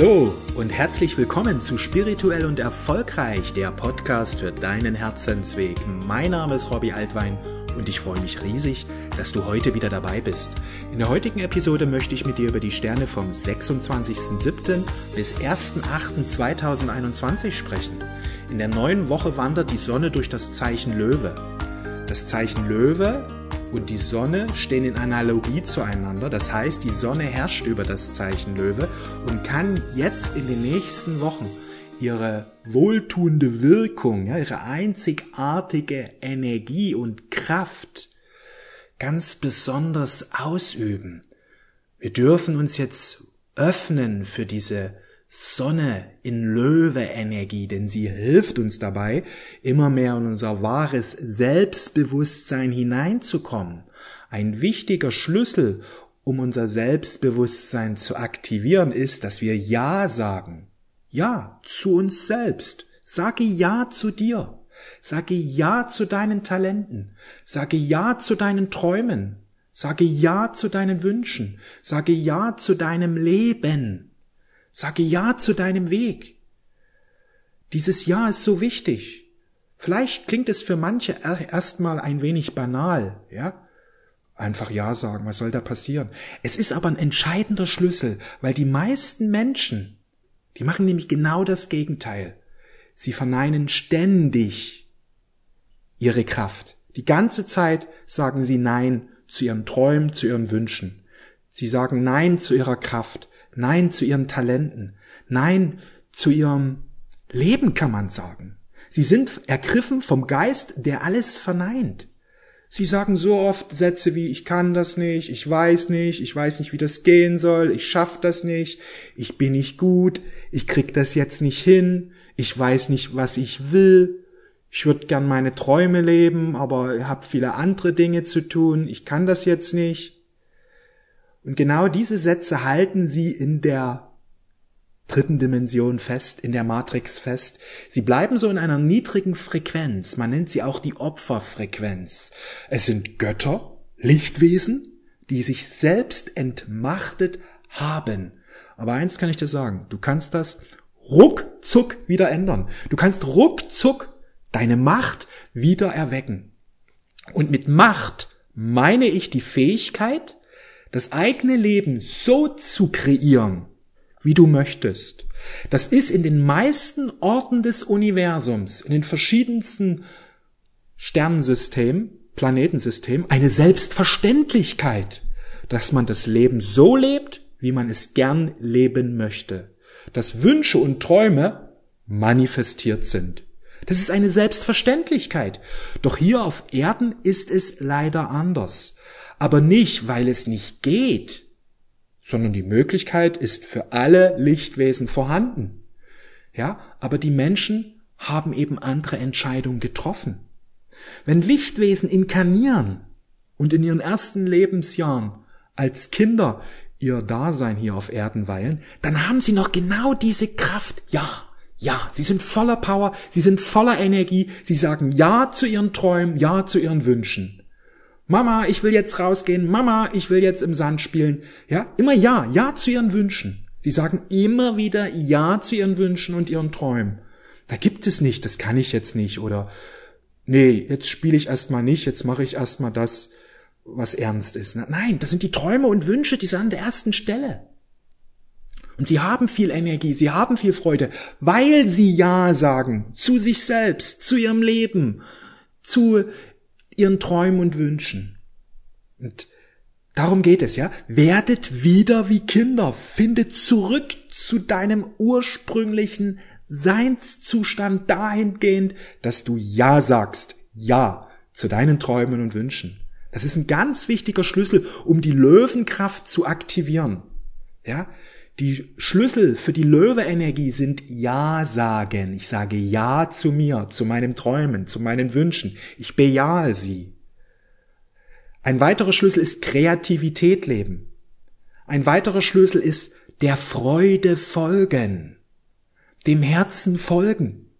Hallo und herzlich willkommen zu Spirituell und Erfolgreich, der Podcast für deinen Herzensweg. Mein Name ist Robbie Altwein und ich freue mich riesig, dass du heute wieder dabei bist. In der heutigen Episode möchte ich mit dir über die Sterne vom 26.07. bis 1.08.2021 sprechen. In der neuen Woche wandert die Sonne durch das Zeichen Löwe. Das Zeichen Löwe und die Sonne stehen in Analogie zueinander. Das heißt, die Sonne herrscht über das Zeichen Löwe und kann jetzt in den nächsten Wochen ihre wohltuende Wirkung, ja, ihre einzigartige Energie und Kraft ganz besonders ausüben. Wir dürfen uns jetzt öffnen für diese Sonne in Löwe-Energie, denn sie hilft uns dabei, immer mehr in unser wahres Selbstbewusstsein hineinzukommen. Ein wichtiger Schlüssel, um unser Selbstbewusstsein zu aktivieren, ist, dass wir Ja sagen. Ja zu uns selbst. Sage Ja zu dir. Sage Ja zu deinen Talenten. Sage Ja zu deinen Träumen. Sage Ja zu deinen Wünschen. Sage Ja zu deinem Leben. Sage Ja zu deinem Weg. Dieses Ja ist so wichtig. Vielleicht klingt es für manche erstmal ein wenig banal, ja? Einfach Ja sagen, was soll da passieren? Es ist aber ein entscheidender Schlüssel, weil die meisten Menschen, die machen nämlich genau das Gegenteil. Sie verneinen ständig ihre Kraft. Die ganze Zeit sagen sie Nein zu ihren Träumen, zu ihren Wünschen. Sie sagen Nein zu ihrer Kraft. Nein zu ihren Talenten, Nein zu ihrem Leben kann man sagen. Sie sind ergriffen vom Geist, der alles verneint. Sie sagen so oft Sätze wie ich kann das nicht, ich weiß nicht, ich weiß nicht, wie das gehen soll, ich schaff das nicht, ich bin nicht gut, ich krieg das jetzt nicht hin, ich weiß nicht, was ich will, ich würde gern meine Träume leben, aber habe viele andere Dinge zu tun, ich kann das jetzt nicht. Und genau diese Sätze halten sie in der dritten Dimension fest, in der Matrix fest. Sie bleiben so in einer niedrigen Frequenz. Man nennt sie auch die Opferfrequenz. Es sind Götter, Lichtwesen, die sich selbst entmachtet haben. Aber eins kann ich dir sagen, du kannst das ruckzuck wieder ändern. Du kannst ruckzuck deine Macht wieder erwecken. Und mit Macht meine ich die Fähigkeit, das eigene Leben so zu kreieren, wie du möchtest. Das ist in den meisten Orten des Universums, in den verschiedensten Sternensystemen, Planetensystemen, eine Selbstverständlichkeit, dass man das Leben so lebt, wie man es gern leben möchte. Dass Wünsche und Träume manifestiert sind. Das ist eine Selbstverständlichkeit. Doch hier auf Erden ist es leider anders aber nicht, weil es nicht geht, sondern die Möglichkeit ist für alle Lichtwesen vorhanden. Ja, aber die Menschen haben eben andere Entscheidungen getroffen. Wenn Lichtwesen inkarnieren und in ihren ersten Lebensjahren als Kinder ihr Dasein hier auf Erden weilen, dann haben sie noch genau diese Kraft. Ja, ja, sie sind voller Power, sie sind voller Energie, sie sagen Ja zu ihren Träumen, Ja zu ihren Wünschen. Mama, ich will jetzt rausgehen. Mama, ich will jetzt im Sand spielen. Ja, immer ja, ja zu ihren Wünschen. Sie sagen immer wieder ja zu ihren Wünschen und ihren Träumen. Da gibt es nicht, das kann ich jetzt nicht oder nee, jetzt spiele ich erstmal nicht, jetzt mache ich erstmal das, was ernst ist. Nein, das sind die Träume und Wünsche, die sind an der ersten Stelle. Und sie haben viel Energie, sie haben viel Freude, weil sie Ja sagen zu sich selbst, zu ihrem Leben, zu ihren Träumen und Wünschen. Und darum geht es, ja. Werdet wieder wie Kinder. Findet zurück zu deinem ursprünglichen Seinszustand dahingehend, dass du Ja sagst. Ja zu deinen Träumen und Wünschen. Das ist ein ganz wichtiger Schlüssel, um die Löwenkraft zu aktivieren. Ja, die Schlüssel für die Löwe-Energie sind Ja sagen. Ich sage Ja zu mir, zu meinen Träumen, zu meinen Wünschen. Ich bejahe sie. Ein weiterer Schlüssel ist Kreativität leben. Ein weiterer Schlüssel ist der Freude folgen. Dem Herzen folgen.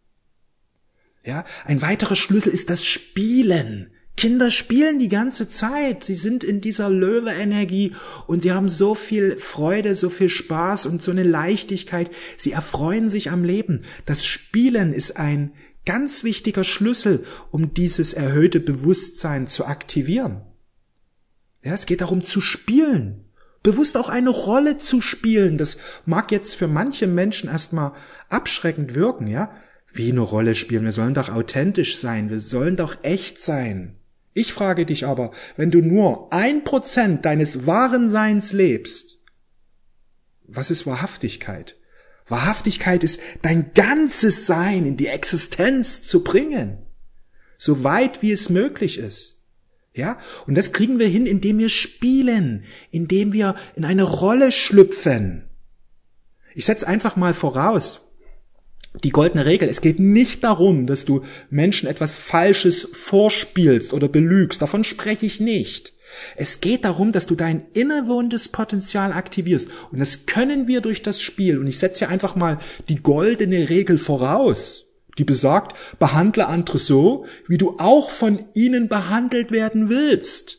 Ja, ein weiterer Schlüssel ist das Spielen. Kinder spielen die ganze Zeit. Sie sind in dieser Löwe-Energie und sie haben so viel Freude, so viel Spaß und so eine Leichtigkeit. Sie erfreuen sich am Leben. Das Spielen ist ein ganz wichtiger Schlüssel, um dieses erhöhte Bewusstsein zu aktivieren. Ja, es geht darum zu spielen. Bewusst auch eine Rolle zu spielen. Das mag jetzt für manche Menschen erstmal abschreckend wirken, ja. Wie eine Rolle spielen. Wir sollen doch authentisch sein. Wir sollen doch echt sein. Ich frage dich aber, wenn du nur ein Prozent deines wahren Seins lebst, was ist Wahrhaftigkeit? Wahrhaftigkeit ist dein ganzes Sein in die Existenz zu bringen. So weit wie es möglich ist. Ja? Und das kriegen wir hin, indem wir spielen, indem wir in eine Rolle schlüpfen. Ich setze einfach mal voraus, die goldene Regel. Es geht nicht darum, dass du Menschen etwas Falsches vorspielst oder belügst. Davon spreche ich nicht. Es geht darum, dass du dein innewohnendes Potenzial aktivierst. Und das können wir durch das Spiel. Und ich setze hier einfach mal die goldene Regel voraus, die besagt, behandle andere so, wie du auch von ihnen behandelt werden willst.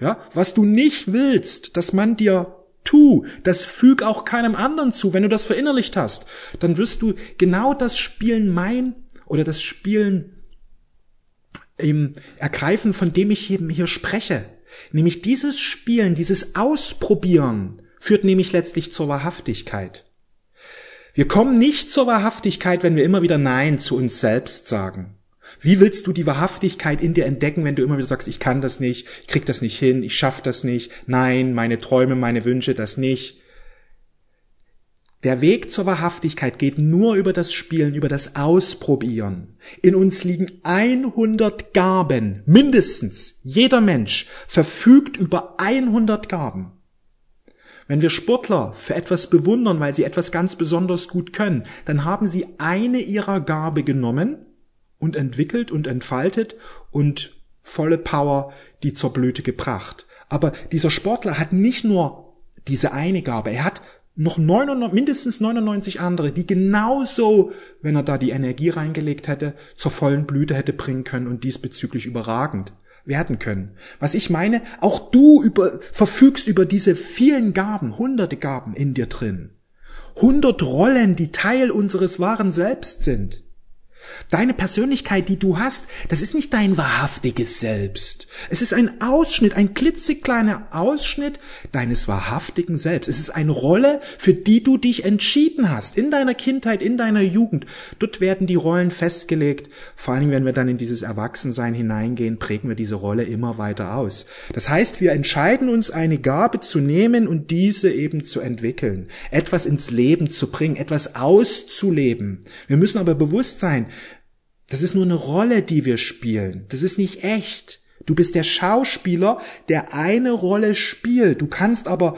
Ja, was du nicht willst, dass man dir tu, das füg auch keinem anderen zu. Wenn du das verinnerlicht hast, dann wirst du genau das Spielen mein oder das Spielen im ergreifen, von dem ich eben hier spreche. Nämlich dieses Spielen, dieses Ausprobieren führt nämlich letztlich zur Wahrhaftigkeit. Wir kommen nicht zur Wahrhaftigkeit, wenn wir immer wieder Nein zu uns selbst sagen. Wie willst du die Wahrhaftigkeit in dir entdecken, wenn du immer wieder sagst, ich kann das nicht, ich krieg das nicht hin, ich schaff das nicht, nein, meine Träume, meine Wünsche, das nicht. Der Weg zur Wahrhaftigkeit geht nur über das Spielen, über das Ausprobieren. In uns liegen 100 Gaben, mindestens. Jeder Mensch verfügt über 100 Gaben. Wenn wir Sportler für etwas bewundern, weil sie etwas ganz besonders gut können, dann haben sie eine ihrer Gabe genommen und entwickelt und entfaltet und volle Power die zur Blüte gebracht. Aber dieser Sportler hat nicht nur diese eine Gabe, er hat noch 99, mindestens 99 andere, die genauso, wenn er da die Energie reingelegt hätte, zur vollen Blüte hätte bringen können und diesbezüglich überragend werden können. Was ich meine, auch du über, verfügst über diese vielen Gaben, hunderte Gaben in dir drin. Hundert Rollen, die Teil unseres wahren Selbst sind. Deine Persönlichkeit, die du hast, das ist nicht dein wahrhaftiges Selbst. Es ist ein Ausschnitt, ein klitzekleiner Ausschnitt deines wahrhaftigen Selbst. Es ist eine Rolle, für die du dich entschieden hast, in deiner Kindheit, in deiner Jugend. Dort werden die Rollen festgelegt. Vor Dingen, wenn wir dann in dieses Erwachsensein hineingehen, prägen wir diese Rolle immer weiter aus. Das heißt, wir entscheiden uns, eine Gabe zu nehmen und diese eben zu entwickeln, etwas ins Leben zu bringen, etwas auszuleben. Wir müssen aber bewusst sein, das ist nur eine Rolle, die wir spielen. Das ist nicht echt. Du bist der Schauspieler, der eine Rolle spielt. Du kannst aber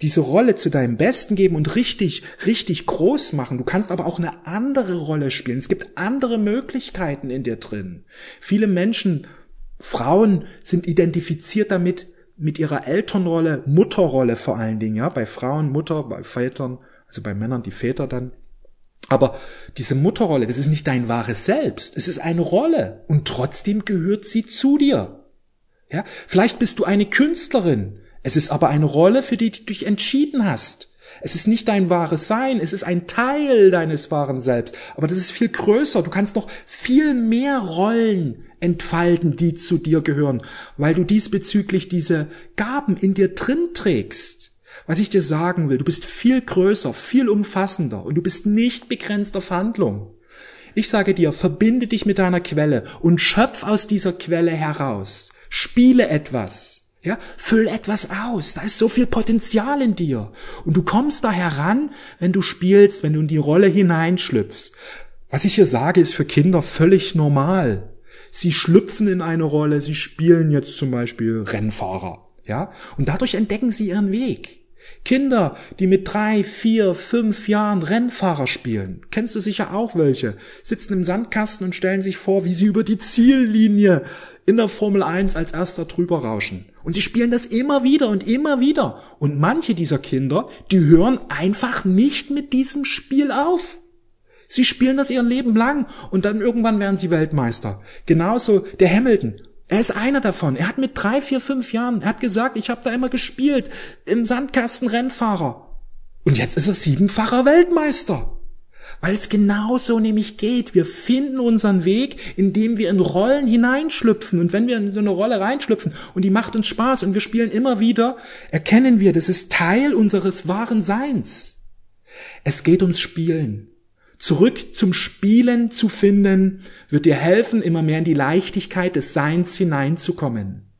diese Rolle zu deinem Besten geben und richtig, richtig groß machen. Du kannst aber auch eine andere Rolle spielen. Es gibt andere Möglichkeiten in dir drin. Viele Menschen, Frauen sind identifiziert damit, mit ihrer Elternrolle, Mutterrolle vor allen Dingen, ja, bei Frauen, Mutter, bei Vätern, also bei Männern die Väter dann. Aber diese Mutterrolle, das ist nicht dein wahres Selbst. Es ist eine Rolle und trotzdem gehört sie zu dir. Ja, vielleicht bist du eine Künstlerin. Es ist aber eine Rolle, für die du dich entschieden hast. Es ist nicht dein wahres Sein, es ist ein Teil deines wahren Selbst. Aber das ist viel größer. Du kannst noch viel mehr Rollen entfalten, die zu dir gehören, weil du diesbezüglich diese Gaben in dir drin trägst. Was ich dir sagen will, du bist viel größer, viel umfassender und du bist nicht begrenzt auf Handlung. Ich sage dir, verbinde dich mit deiner Quelle und schöpf aus dieser Quelle heraus. Spiele etwas. Ja, füll etwas aus. Da ist so viel Potenzial in dir. Und du kommst da heran, wenn du spielst, wenn du in die Rolle hineinschlüpfst. Was ich hier sage, ist für Kinder völlig normal. Sie schlüpfen in eine Rolle, sie spielen jetzt zum Beispiel Rennfahrer. Ja, und dadurch entdecken sie ihren Weg. Kinder, die mit drei, vier, fünf Jahren Rennfahrer spielen, kennst du sicher auch welche, sitzen im Sandkasten und stellen sich vor, wie sie über die Ziellinie in der Formel 1 als erster drüber rauschen. Und sie spielen das immer wieder und immer wieder. Und manche dieser Kinder, die hören einfach nicht mit diesem Spiel auf. Sie spielen das ihr Leben lang und dann irgendwann werden sie Weltmeister. Genauso der Hamilton Er ist einer davon. Er hat mit drei, vier, fünf Jahren, er hat gesagt, ich habe da immer gespielt, im Sandkasten Rennfahrer. Und jetzt ist er siebenfacher Weltmeister. Weil es genau so nämlich geht. Wir finden unseren Weg, indem wir in Rollen hineinschlüpfen. Und wenn wir in so eine Rolle reinschlüpfen und die macht uns Spaß und wir spielen immer wieder, erkennen wir, das ist Teil unseres wahren Seins. Es geht ums Spielen. Zurück zum Spielen zu finden, wird dir helfen, immer mehr in die Leichtigkeit des Seins hineinzukommen.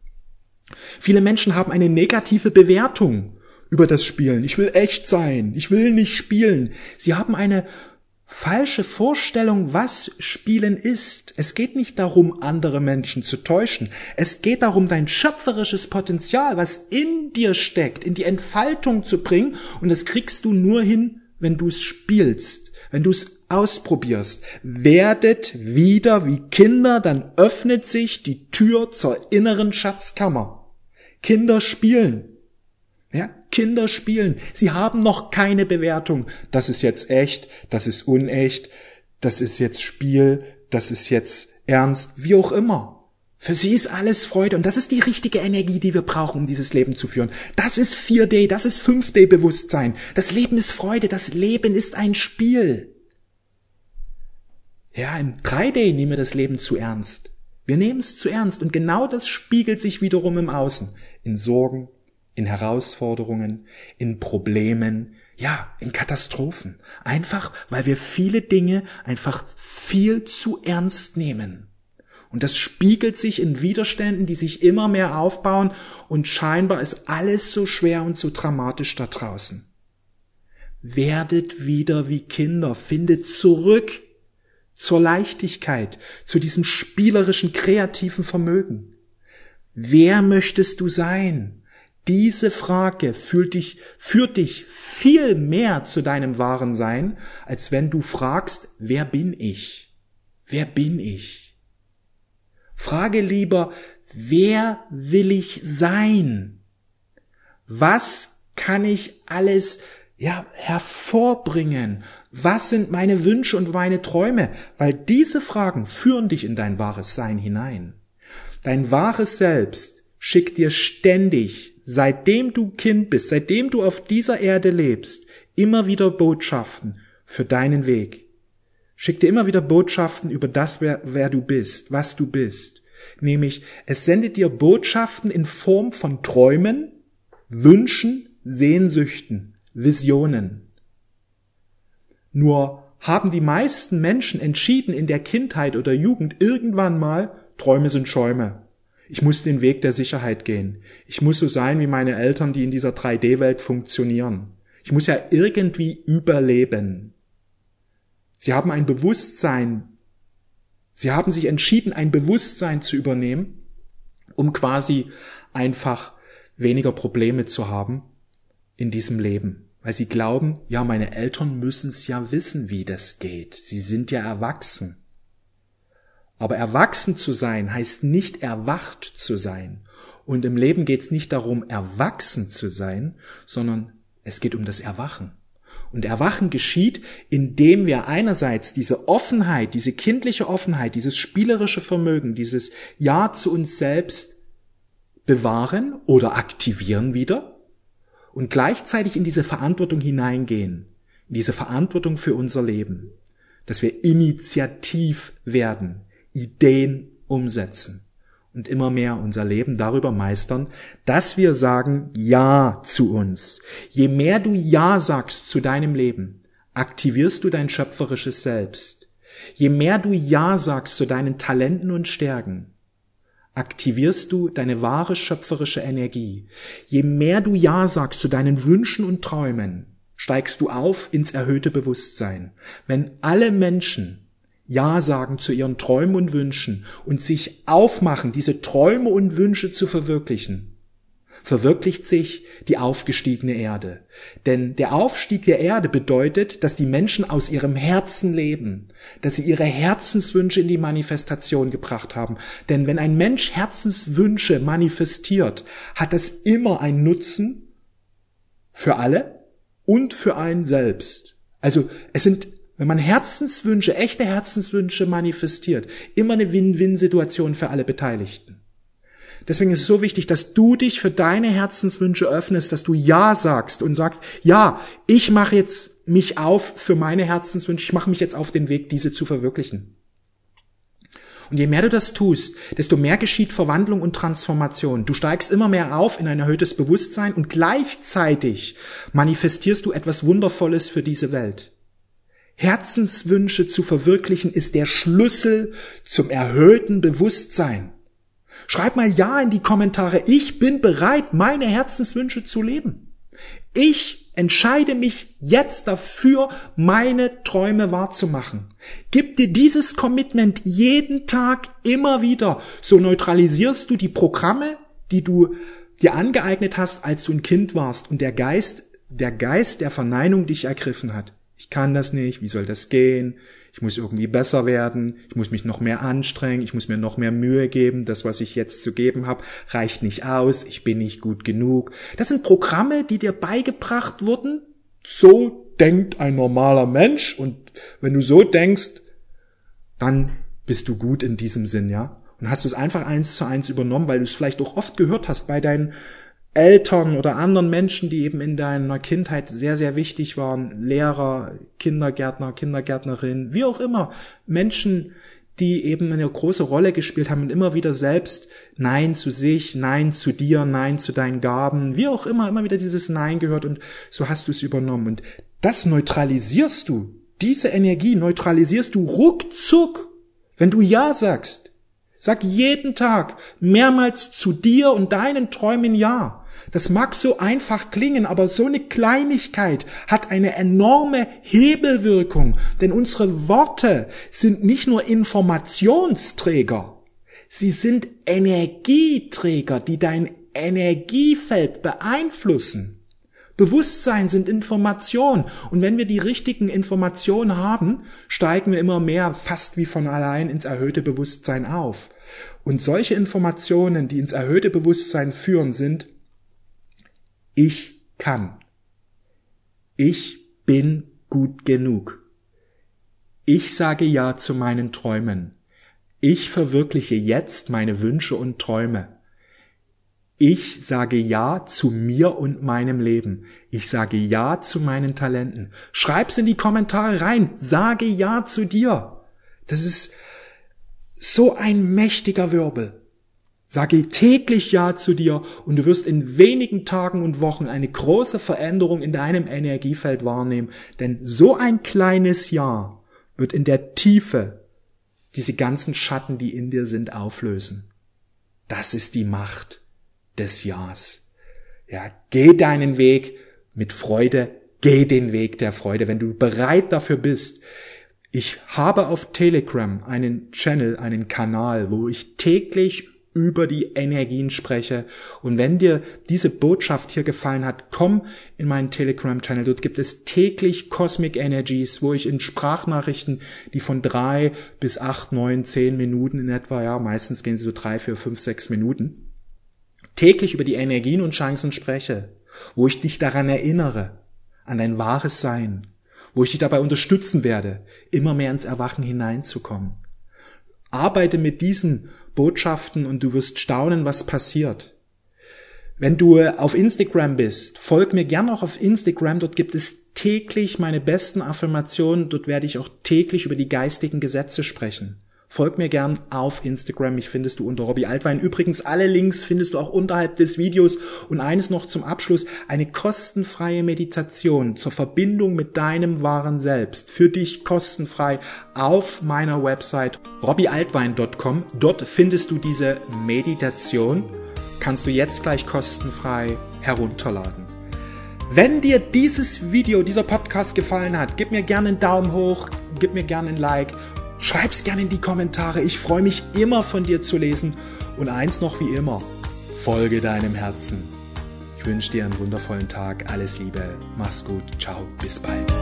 Viele Menschen haben eine negative Bewertung über das Spielen. Ich will echt sein. Ich will nicht spielen. Sie haben eine falsche Vorstellung, was Spielen ist. Es geht nicht darum, andere Menschen zu täuschen. Es geht darum, dein schöpferisches Potenzial, was in dir steckt, in die Entfaltung zu bringen. Und das kriegst du nur hin, wenn du es spielst, wenn du es ausprobierst. Werdet wieder wie Kinder, dann öffnet sich die Tür zur inneren Schatzkammer. Kinder spielen. Ja, Kinder spielen. Sie haben noch keine Bewertung. Das ist jetzt echt, das ist unecht, das ist jetzt Spiel, das ist jetzt ernst, wie auch immer. Für sie ist alles Freude und das ist die richtige Energie, die wir brauchen, um dieses Leben zu führen. Das ist 4D, das ist 5D Bewusstsein. Das Leben ist Freude, das Leben ist ein Spiel. Ja, im 3D nehmen wir das Leben zu ernst. Wir nehmen es zu ernst und genau das spiegelt sich wiederum im Außen. In Sorgen, in Herausforderungen, in Problemen, ja, in Katastrophen. Einfach, weil wir viele Dinge einfach viel zu ernst nehmen. Und das spiegelt sich in Widerständen, die sich immer mehr aufbauen und scheinbar ist alles so schwer und so dramatisch da draußen. Werdet wieder wie Kinder, findet zurück zur Leichtigkeit, zu diesem spielerischen, kreativen Vermögen. Wer möchtest du sein? Diese Frage führt dich, führt dich viel mehr zu deinem wahren Sein, als wenn du fragst, wer bin ich? Wer bin ich? Frage lieber, wer will ich sein? Was kann ich alles ja, hervorbringen? Was sind meine Wünsche und meine Träume? Weil diese Fragen führen dich in dein wahres Sein hinein. Dein wahres Selbst schickt dir ständig, seitdem du Kind bist, seitdem du auf dieser Erde lebst, immer wieder Botschaften für deinen Weg. Schick dir immer wieder Botschaften über das, wer, wer du bist, was du bist. Nämlich, es sendet dir Botschaften in Form von Träumen, Wünschen, Sehnsüchten, Visionen. Nur haben die meisten Menschen entschieden in der Kindheit oder Jugend irgendwann mal, Träume sind Schäume. Ich muss den Weg der Sicherheit gehen. Ich muss so sein wie meine Eltern, die in dieser 3D-Welt funktionieren. Ich muss ja irgendwie überleben. Sie haben ein Bewusstsein. Sie haben sich entschieden, ein Bewusstsein zu übernehmen, um quasi einfach weniger Probleme zu haben in diesem Leben. Weil sie glauben, ja, meine Eltern müssen es ja wissen, wie das geht. Sie sind ja erwachsen. Aber erwachsen zu sein heißt nicht erwacht zu sein. Und im Leben geht es nicht darum, erwachsen zu sein, sondern es geht um das Erwachen. Und Erwachen geschieht, indem wir einerseits diese Offenheit, diese kindliche Offenheit, dieses spielerische Vermögen, dieses Ja zu uns selbst bewahren oder aktivieren wieder und gleichzeitig in diese Verantwortung hineingehen, in diese Verantwortung für unser Leben, dass wir initiativ werden, Ideen umsetzen und immer mehr unser Leben darüber meistern, dass wir sagen Ja zu uns. Je mehr du Ja sagst zu deinem Leben, aktivierst du dein schöpferisches Selbst. Je mehr du Ja sagst zu deinen Talenten und Stärken, aktivierst du deine wahre schöpferische Energie. Je mehr du Ja sagst zu deinen Wünschen und Träumen, steigst du auf ins erhöhte Bewusstsein. Wenn alle Menschen ja sagen zu ihren Träumen und Wünschen und sich aufmachen, diese Träume und Wünsche zu verwirklichen, verwirklicht sich die aufgestiegene Erde. Denn der Aufstieg der Erde bedeutet, dass die Menschen aus ihrem Herzen leben, dass sie ihre Herzenswünsche in die Manifestation gebracht haben. Denn wenn ein Mensch Herzenswünsche manifestiert, hat das immer einen Nutzen für alle und für einen selbst. Also es sind wenn man Herzenswünsche, echte Herzenswünsche manifestiert, immer eine Win-Win-Situation für alle Beteiligten. Deswegen ist es so wichtig, dass du dich für deine Herzenswünsche öffnest, dass du Ja sagst und sagst, ja, ich mache jetzt mich auf für meine Herzenswünsche, ich mache mich jetzt auf den Weg, diese zu verwirklichen. Und je mehr du das tust, desto mehr geschieht Verwandlung und Transformation. Du steigst immer mehr auf in ein erhöhtes Bewusstsein und gleichzeitig manifestierst du etwas Wundervolles für diese Welt. Herzenswünsche zu verwirklichen ist der Schlüssel zum erhöhten Bewusstsein. Schreib mal Ja in die Kommentare. Ich bin bereit, meine Herzenswünsche zu leben. Ich entscheide mich jetzt dafür, meine Träume wahrzumachen. Gib dir dieses Commitment jeden Tag immer wieder. So neutralisierst du die Programme, die du dir angeeignet hast, als du ein Kind warst und der Geist, der Geist der Verneinung dich ergriffen hat. Ich kann das nicht, wie soll das gehen? ich muss irgendwie besser werden, ich muss mich noch mehr anstrengen, ich muss mir noch mehr Mühe geben, das, was ich jetzt zu geben habe, reicht nicht aus, ich bin nicht gut genug. Das sind Programme, die dir beigebracht wurden, so denkt ein normaler Mensch und wenn du so denkst, dann bist du gut in diesem Sinn, ja? Und hast du es einfach eins zu eins übernommen, weil du es vielleicht auch oft gehört hast bei deinen Eltern oder anderen Menschen, die eben in deiner Kindheit sehr, sehr wichtig waren, Lehrer, Kindergärtner, Kindergärtnerin, wie auch immer, Menschen, die eben eine große Rolle gespielt haben und immer wieder selbst Nein zu sich, Nein zu dir, Nein zu deinen Gaben, wie auch immer, immer wieder dieses Nein gehört und so hast du es übernommen. Und das neutralisierst du, diese Energie neutralisierst du ruckzuck, wenn du Ja sagst. Sag jeden Tag mehrmals zu dir und deinen Träumen Ja. Das mag so einfach klingen, aber so eine Kleinigkeit hat eine enorme Hebelwirkung, denn unsere Worte sind nicht nur Informationsträger, sie sind Energieträger, die dein Energiefeld beeinflussen. Bewusstsein sind Information. Und wenn wir die richtigen Informationen haben, steigen wir immer mehr fast wie von allein ins erhöhte Bewusstsein auf. Und solche Informationen, die ins erhöhte Bewusstsein führen, sind ich kann. Ich bin gut genug. Ich sage Ja zu meinen Träumen. Ich verwirkliche jetzt meine Wünsche und Träume. Ich sage Ja zu mir und meinem Leben. Ich sage Ja zu meinen Talenten. Schreib's in die Kommentare rein. Sage Ja zu dir. Das ist so ein mächtiger Wirbel. Sage täglich Ja zu dir und du wirst in wenigen Tagen und Wochen eine große Veränderung in deinem Energiefeld wahrnehmen. Denn so ein kleines Ja wird in der Tiefe diese ganzen Schatten, die in dir sind, auflösen. Das ist die Macht des Ja's. Ja, geh deinen Weg mit Freude, geh den Weg der Freude, wenn du bereit dafür bist. Ich habe auf Telegram einen Channel, einen Kanal, wo ich täglich über die Energien spreche. Und wenn dir diese Botschaft hier gefallen hat, komm in meinen Telegram-Channel. Dort gibt es täglich Cosmic Energies, wo ich in Sprachnachrichten, die von drei bis acht, neun, zehn Minuten in etwa, ja, meistens gehen sie so drei, vier, fünf, sechs Minuten, täglich über die Energien und Chancen spreche, wo ich dich daran erinnere, an dein wahres Sein, wo ich dich dabei unterstützen werde, immer mehr ins Erwachen hineinzukommen. Arbeite mit diesen Botschaften und du wirst staunen, was passiert. Wenn du auf Instagram bist, folg mir gern auch auf Instagram. Dort gibt es täglich meine besten Affirmationen. Dort werde ich auch täglich über die geistigen Gesetze sprechen. Folg mir gern auf Instagram. Mich findest du unter Robbie Altwein. Übrigens, alle Links findest du auch unterhalb des Videos. Und eines noch zum Abschluss. Eine kostenfreie Meditation zur Verbindung mit deinem wahren Selbst. Für dich kostenfrei auf meiner Website robbiealtwein.com. Dort findest du diese Meditation. Kannst du jetzt gleich kostenfrei herunterladen. Wenn dir dieses Video, dieser Podcast gefallen hat, gib mir gerne einen Daumen hoch, gib mir gerne ein Like Schreib's gerne in die Kommentare. Ich freue mich immer von dir zu lesen. Und eins noch wie immer. Folge deinem Herzen. Ich wünsche dir einen wundervollen Tag. Alles Liebe. Mach's gut. Ciao. Bis bald.